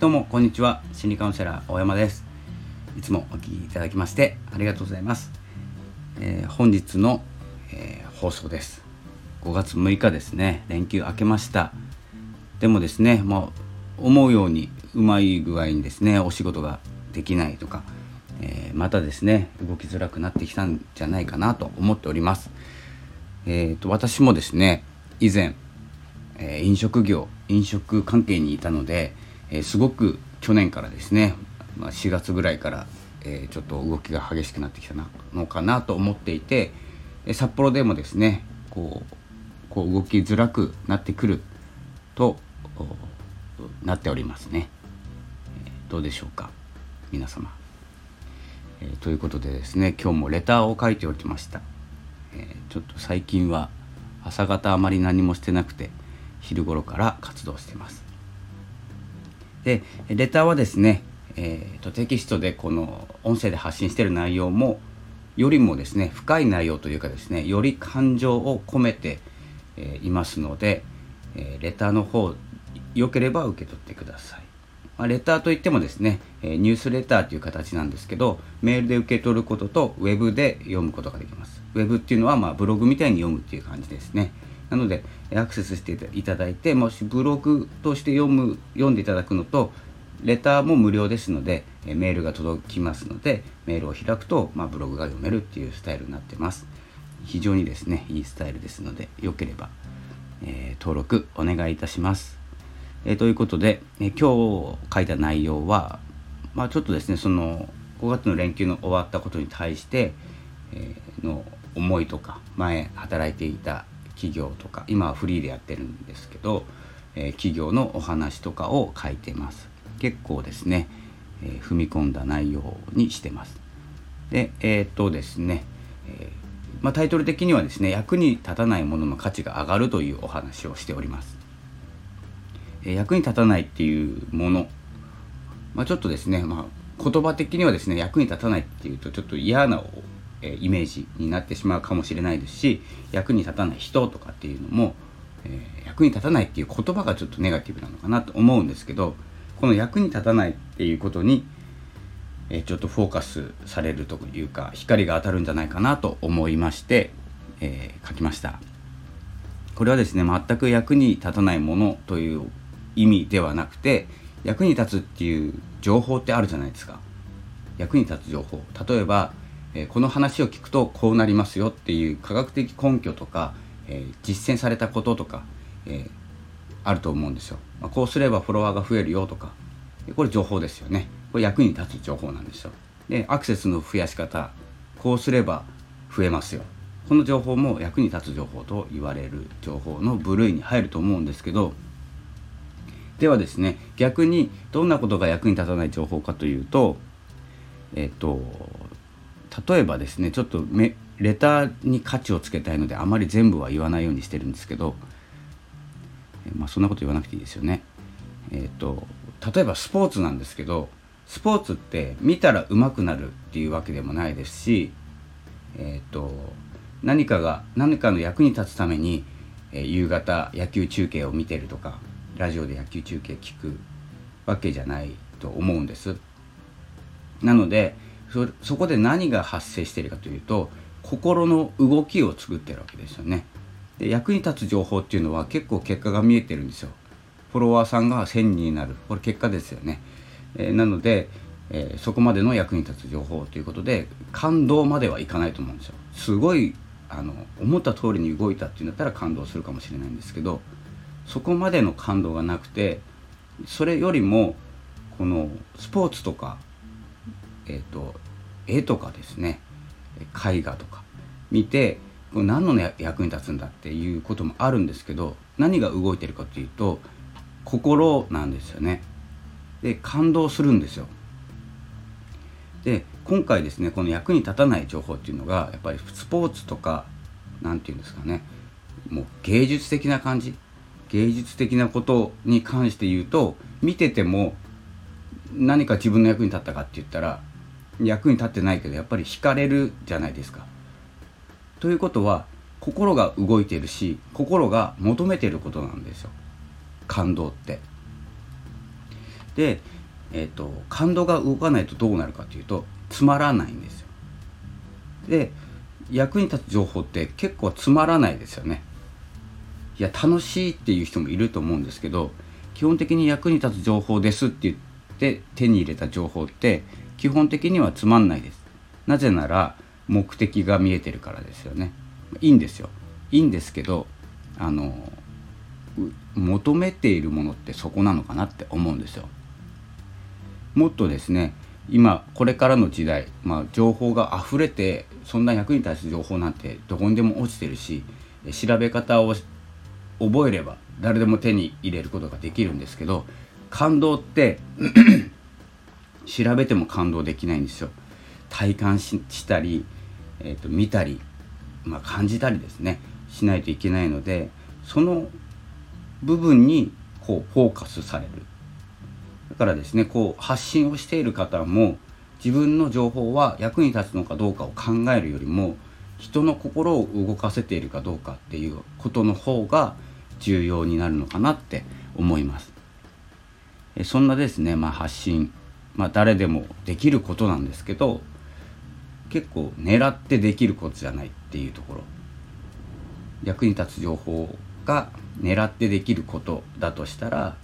どうもこんにちは。心理カウンセラー大山です。いつもお聞きいただきましてありがとうございます、えー、本日の、えー、放送です。5月6日ですね。連休明けました。でもですねもう思うようにうまい具合にですねお仕事ができないとか、えー、またですね動きづらくなってきたんじゃないかなと思っております。えーと、私もですね以前、え、飲食業飲食関係にいたので、えー、すごく去年からですね、まあ、4月ぐらいから、えちょっと動きが激しくなってきたのかなと思っていて、え札幌でもですねこうこう動きづらくなってくるとなっておりますね。どうでしょうか皆様、えー、ということでですね今日もレターを書いておきました、えー、ちょっと最近は朝方あまり何もしてなくて昼頃から活動してます。でレターはですね、えーと、テキストでこの音声で発信している内容もよりもですね深い内容というかですねより感情を込めて、えー、いますので、えー、レターの方よければ受け取ってください。まあ、レターといってもですね、えニュースレターという形なんですけどメールで受け取ることとウェブで読むことができます。ウェブっていうのはまブログみたいに読むっていう感じですね。なのでアクセスしていただいてもしブログとして読む読んでいただくのとレターも無料ですのでメールが届きますのでメールを開くと、まあ、ブログが読めるっていうスタイルになってます。非常にですねいいスタイルですのでよければ、えー、登録お願いいたします。えー、ということで、えー、今日書いた内容は、まあ、ちょっとですねその5月の連休の終わったことに対して、えー、の思いとか前働いていた企業とか今はフリーでやってるんですけど、え企業のお話とかを書いてます。結構ですね、え踏み込んだ内容にしてます。でえっとですね、えまあ、タイトル的にはですね役に立たないものの価値が上がるというお話をしております。え役に立たないっていうもの、まあ、ちょっとですね、まあ、言葉的にはですね役に立たないっていうとちょっと嫌なえイメージになってしまうかもしれないですし役に立たない人とかっていうのも、え、役に立たないっていう言葉がちょっとネガティブなのかなと思うんですけどこの役に立たないっていうことに、え、ちょっとフォーカスされるというか光が当たるんじゃないかなと思いまして、えー、書きました。これはですね全く役に立たないものという意味ではなくて役に立つっていう情報ってあるじゃないですか役に立つ情報例えば、え、この話を聞くとこうなりますよっていう科学的根拠とか、え、実践されたこととか、え、あると思うんですよ、ま、こうすればフォロワーが増えるよとかこれ情報ですよね。これ役に立つ情報なんですよ。でアクセスの増やし方こうすれば増えますよ。この情報も役に立つ情報と言われる情報の部類に入ると思うんですけどではですね逆にどんなことが役に立たない情報かというとえっと例えばですねちょっとレターに価値をつけたいのであまり全部は言わないようにしてるんですけど、まあ、そんなこと言わなくていいですよね。えっと例えばスポーツなんですけどスポーツって見たら上手くなるっていうわけでもないですし、えっと何かが何かの役に立つために、えー、夕方野球中継を見てるとかラジオで野球中継聞くわけじゃないと思うんですなのでそこで何が発生しているかというと心の動きを作ってるわけですよね。で役に立つ情報っていうのは結構結果が見えてるんですよ。フォロワーさんが1000人になる。これ結果ですよね、えー、なので、えー、そこまでの役に立つ情報ということで感動まではいかないと思うんですよ。すごいあの思った通りに動いたっていうんだったら感動するかもしれないんですけどそこまでの感動がなくてそれよりもこのスポーツとか、えーと、絵とかですね絵画とか見てこれ何の役に立つんだっていうこともあるんですけど何が動いてるかというと心なんですよね。で感動するんですよ。で今回ですねこの役に立たない情報っていうのがやっぱりスポーツとか何て言うんですかねもう芸術的な感じ芸術的なことに関して言うと見てても何か自分の役に立ったかって言ったら役に立ってないけどやっぱり惹かれるじゃないですか。ということは心が動いてるし心が求めてることなんですよ感動って。で、えーと、感動が動かないとどうなるかというとつまらないんですよで役に立つ情報って結構つまらないですよねいや楽しいっていう人もいると思うんですけど基本的に役に立つ情報ですって言って手に入れた情報って基本的にはつまんないです。なぜなら目的が見えてるからですよね。いいんですよ。いいんですけどあの求めているものってそこなのかなって思うんですよ。もっとですね今これからの時代、まあ、情報が溢れてそんな役に立つ情報なんてどこにでも落ちてるし調べ方を覚えれば誰でも手に入れることができるんですけど感動って調べても感動できないんですよ。体感したり、えーと、見たり、まあ、感じたりですね。しないといけないのでその部分にこうフォーカスされる。だからですねこう発信をしている方も自分の情報は役に立つのかどうかを考えるよりも人の心を動かせているかどうかっていうことの方が重要になるのかなって思います。そんなですね、まあ、発信、まあ、誰でもできることなんですけど結構狙ってできることじゃないっていうところ。役に立つ情報が狙ってできることだとしたら、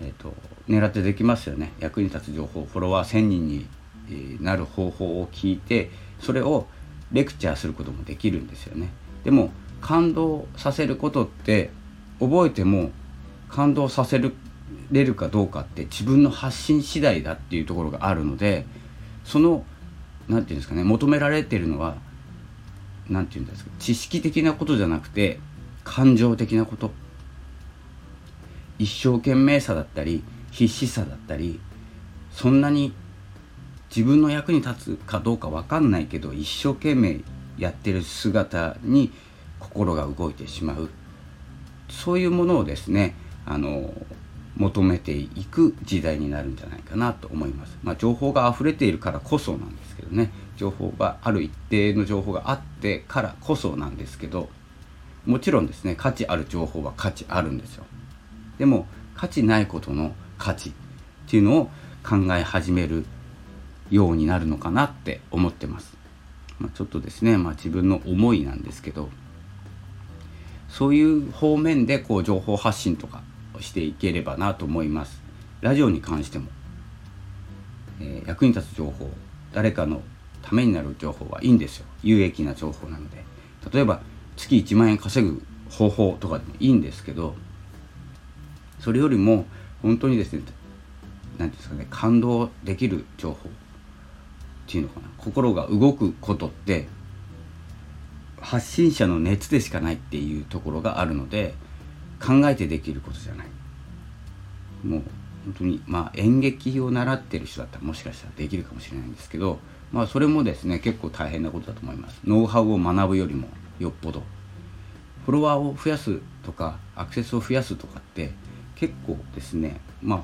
えーと、狙ってできますよね。役に立つ情報フォロワー1,000人になる方法を聞いてそれをレクチャーすることもできるんですよね。でも感動させることって覚えても感動させれるかどうかって自分の発信次第だっていうところがあるのでその何て言うんですかね求められてるのは何て言うんですか知識的なことじゃなくて感情的なこと。一生懸命さだったり必死さだったりそんなに自分の役に立つかどうか分かんないけど一生懸命やってる姿に心が動いてしまう。そういうものをですねあの求めていく時代になるんじゃないかなと思います。まあ、情報が溢れているからこそなんですけどね情報がある一定の情報があってからこそなんですけどもちろんですね価値ある情報は価値あるんですよ。でも価値ないことの価値っていうのを考え始めるようになるのかなって思ってます。まあ、ちょっとですね、まあ、自分の思いなんですけどそういう方面でこう情報発信とかしていければなと思います。ラジオに関しても、えー、役に立つ情報誰かのためになる情報はいいんですよ。有益な情報なので。例えば月1万円稼ぐ方法とかでもいいんですけどそれよりも本当にですね何ですかね感動できる情報っていうのかな。心が動くことって発信者の熱でしかないっていうところがあるので考えてできることじゃない。もう本当にまあ演劇を習ってる人だったらもしかしたらできるかもしれないんですけどまあそれもですね結構大変なことだと思います。ノウハウを学ぶよりもよっぽど。フォロワーを増やすとかアクセスを増やすとかって結構ですねまあ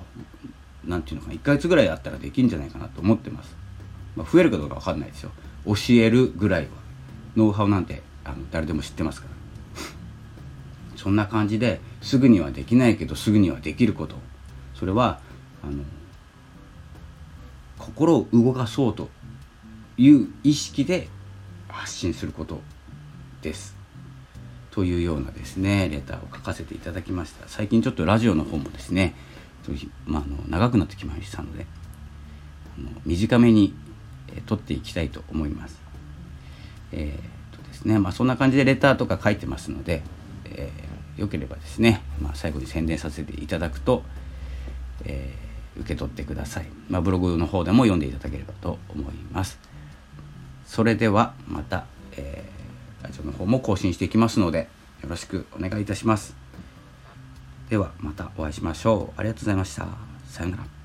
何て言うのかな1ヶ月ぐらいあったらできるんじゃないかなと思ってます、まあ、増えるかどうか分かんないですよ。教えるぐらいは。ノウハウなんてあの誰でも知ってますから。そんな感じですぐにはできないけどすぐにはできることそれはあの心を動かそうという意識で発信することです。というようなですねレターを書かせていただきました最近ちょっとラジオの方もですね、まあ、あの長くなってきましたのであの短めに、え撮っていきたいと思います。えーですね、まあ、そんな感じでレターとか書いてますので、えー、よければですね、まあ、最後に宣伝させていただくと、えー、受け取ってください、まあ、ブログの方でも読んでいただければと思います。それではまた、えー、ラジオの方も更新していきますのでよろしくお願いいたします。ではまたお会いしましょう。ありがとうございました。さようなら。